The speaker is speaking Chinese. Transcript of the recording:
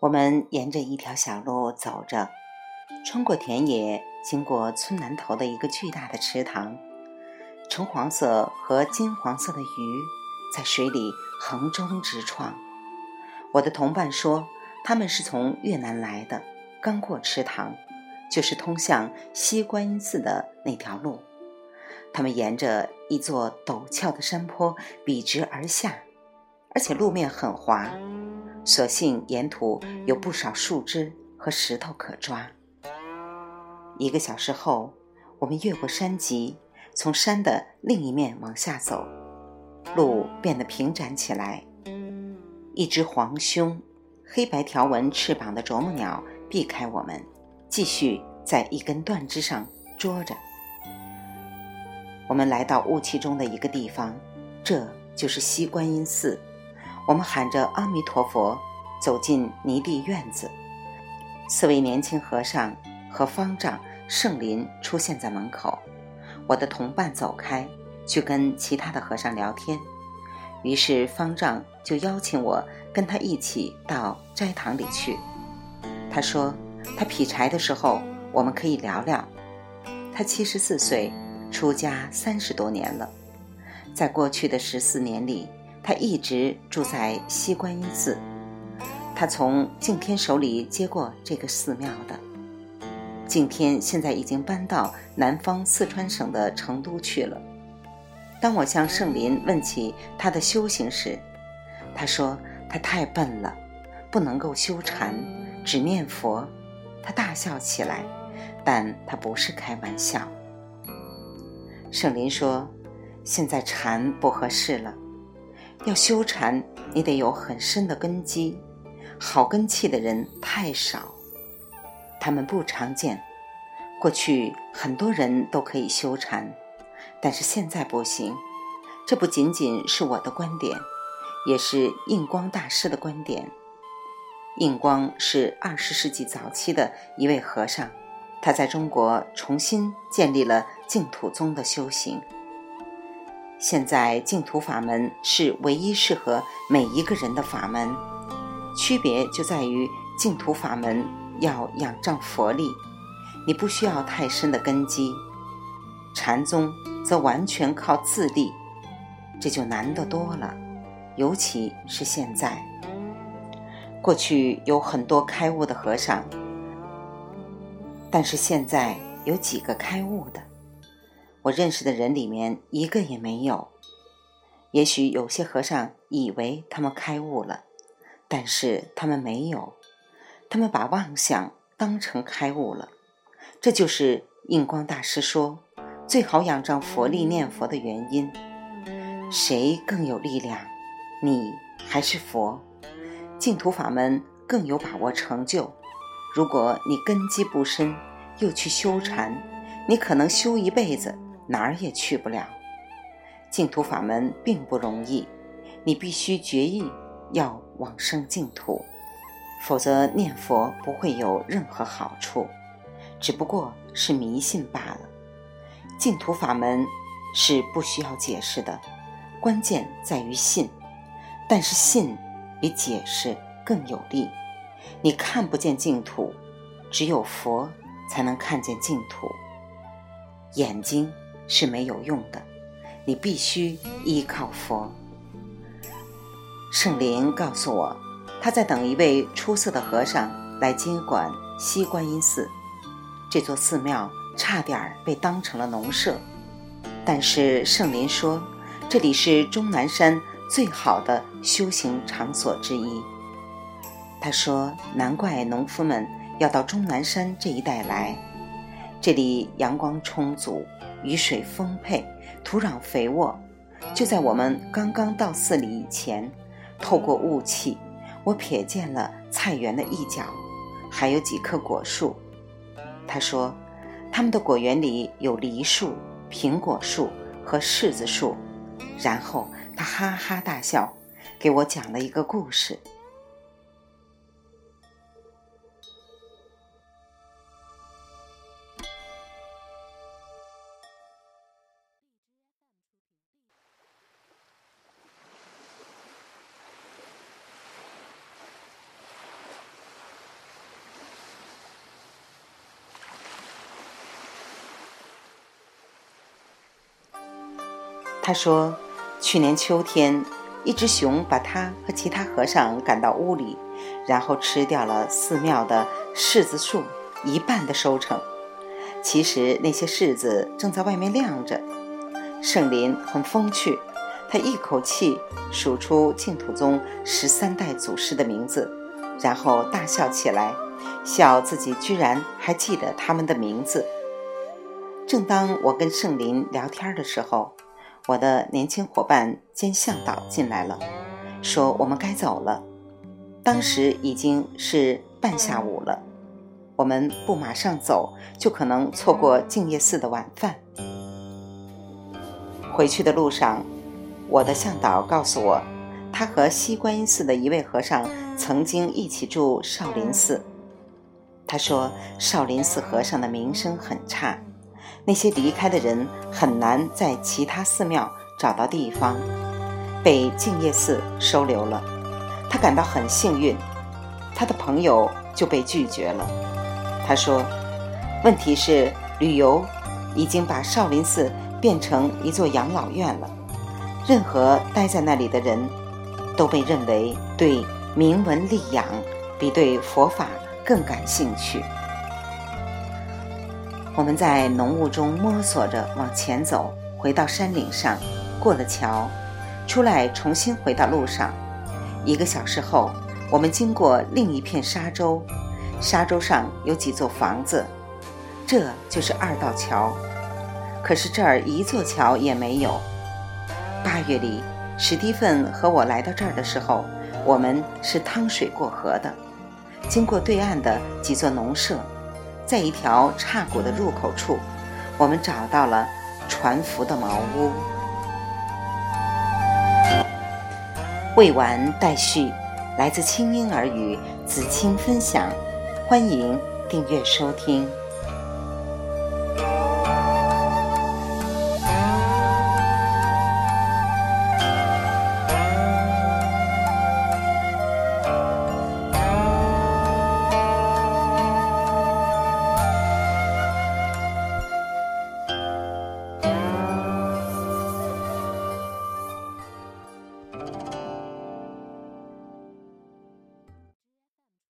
我们沿着一条小路走着，穿过田野，经过村南头的一个巨大的池塘，橙黄色和金黄色的鱼在水里横冲直撞。我的同伴说，他们是从越南来的，刚过池塘，就是通向西观音寺的那条路。他们沿着一座陡峭的山坡笔直而下，而且路面很滑。所幸沿途有不少树枝和石头可抓。一个小时后，我们越过山脊，从山的另一面往下走，路变得平展起来。一只黄胸、黑白条纹翅膀的啄木鸟避开我们，继续在一根断枝上捉着。我们来到雾气中的一个地方，这就是西观音寺。我们喊着阿弥陀佛，走进泥地院子。四位年轻和尚和方丈圣林出现在门口。我的同伴走开，去跟其他的和尚聊天。于是方丈就邀请我跟他一起到斋堂里去。他说，他劈柴的时候，我们可以聊聊。他七十四岁，出家三十多年了。在过去的十四年里。他一直住在西观音寺，他从敬天手里接过这个寺庙的。敬天现在已经搬到南方四川省的成都去了。当我向圣林问起他的修行时，他说他太笨了，不能够修禅，只念佛。他大笑起来，但他不是开玩笑。圣林说：“现在禅不合适了。”要修禅，你得有很深的根基，好根气的人太少，他们不常见。过去很多人都可以修禅，但是现在不行。这不仅仅是我的观点，也是印光大师的观点。印光是二十世纪早期的一位和尚，他在中国重新建立了净土宗的修行。现在净土法门是唯一适合每一个人的法门，区别就在于净土法门要仰仗佛力，你不需要太深的根基；禅宗则完全靠自力，这就难得多了。尤其是现在，过去有很多开悟的和尚，但是现在有几个开悟的？我认识的人里面一个也没有。也许有些和尚以为他们开悟了，但是他们没有，他们把妄想当成开悟了。这就是印光大师说最好仰仗佛力念佛的原因。谁更有力量？你还是佛？净土法门更有把握成就。如果你根基不深，又去修禅，你可能修一辈子。哪儿也去不了，净土法门并不容易，你必须决意要往生净土，否则念佛不会有任何好处，只不过是迷信罢了。净土法门是不需要解释的，关键在于信，但是信比解释更有力。你看不见净土，只有佛才能看见净土，眼睛。是没有用的，你必须依靠佛。圣灵告诉我，他在等一位出色的和尚来接管西观音寺。这座寺庙差点被当成了农舍，但是圣灵说，这里是终南山最好的修行场所之一。他说，难怪农夫们要到终南山这一带来，这里阳光充足。雨水丰沛，土壤肥沃。就在我们刚刚到寺里以前，透过雾气，我瞥见了菜园的一角，还有几棵果树。他说，他们的果园里有梨树、苹果树和柿子树。然后他哈哈大笑，给我讲了一个故事。他说，去年秋天，一只熊把他和其他和尚赶到屋里，然后吃掉了寺庙的柿子树一半的收成。其实那些柿子正在外面晾着。圣林很风趣，他一口气数出净土宗十三代祖师的名字，然后大笑起来，笑自己居然还记得他们的名字。正当我跟圣林聊天的时候，我的年轻伙伴兼向导进来了，说我们该走了。当时已经是半下午了。我们不马上走，就可能错过净业寺的晚饭。回去的路上，我的向导告诉我，他和西观音寺的一位和尚曾经一起住少林寺。他说，少林寺和尚的名声很差，那些离开的人很难在其他寺庙找到地方，被净业寺收留了。他感到很幸运，他的朋友就被拒绝了。他说：“问题是，旅游已经把少林寺变成一座养老院了。任何待在那里的人，都被认为对名闻利养比对佛法更感兴趣。”我们在浓雾中摸索着往前走，回到山岭上，过了桥，出来重新回到路上。一个小时后，我们经过另一片沙洲。沙洲上有几座房子，这就是二道桥。可是这儿一座桥也没有。八月里，史蒂芬和我来到这儿的时候，我们是趟水过河的，经过对岸的几座农舍，在一条岔谷的入口处，我们找到了船夫的茅屋。未完待续，来自清音儿语子清分享。欢迎订阅收听。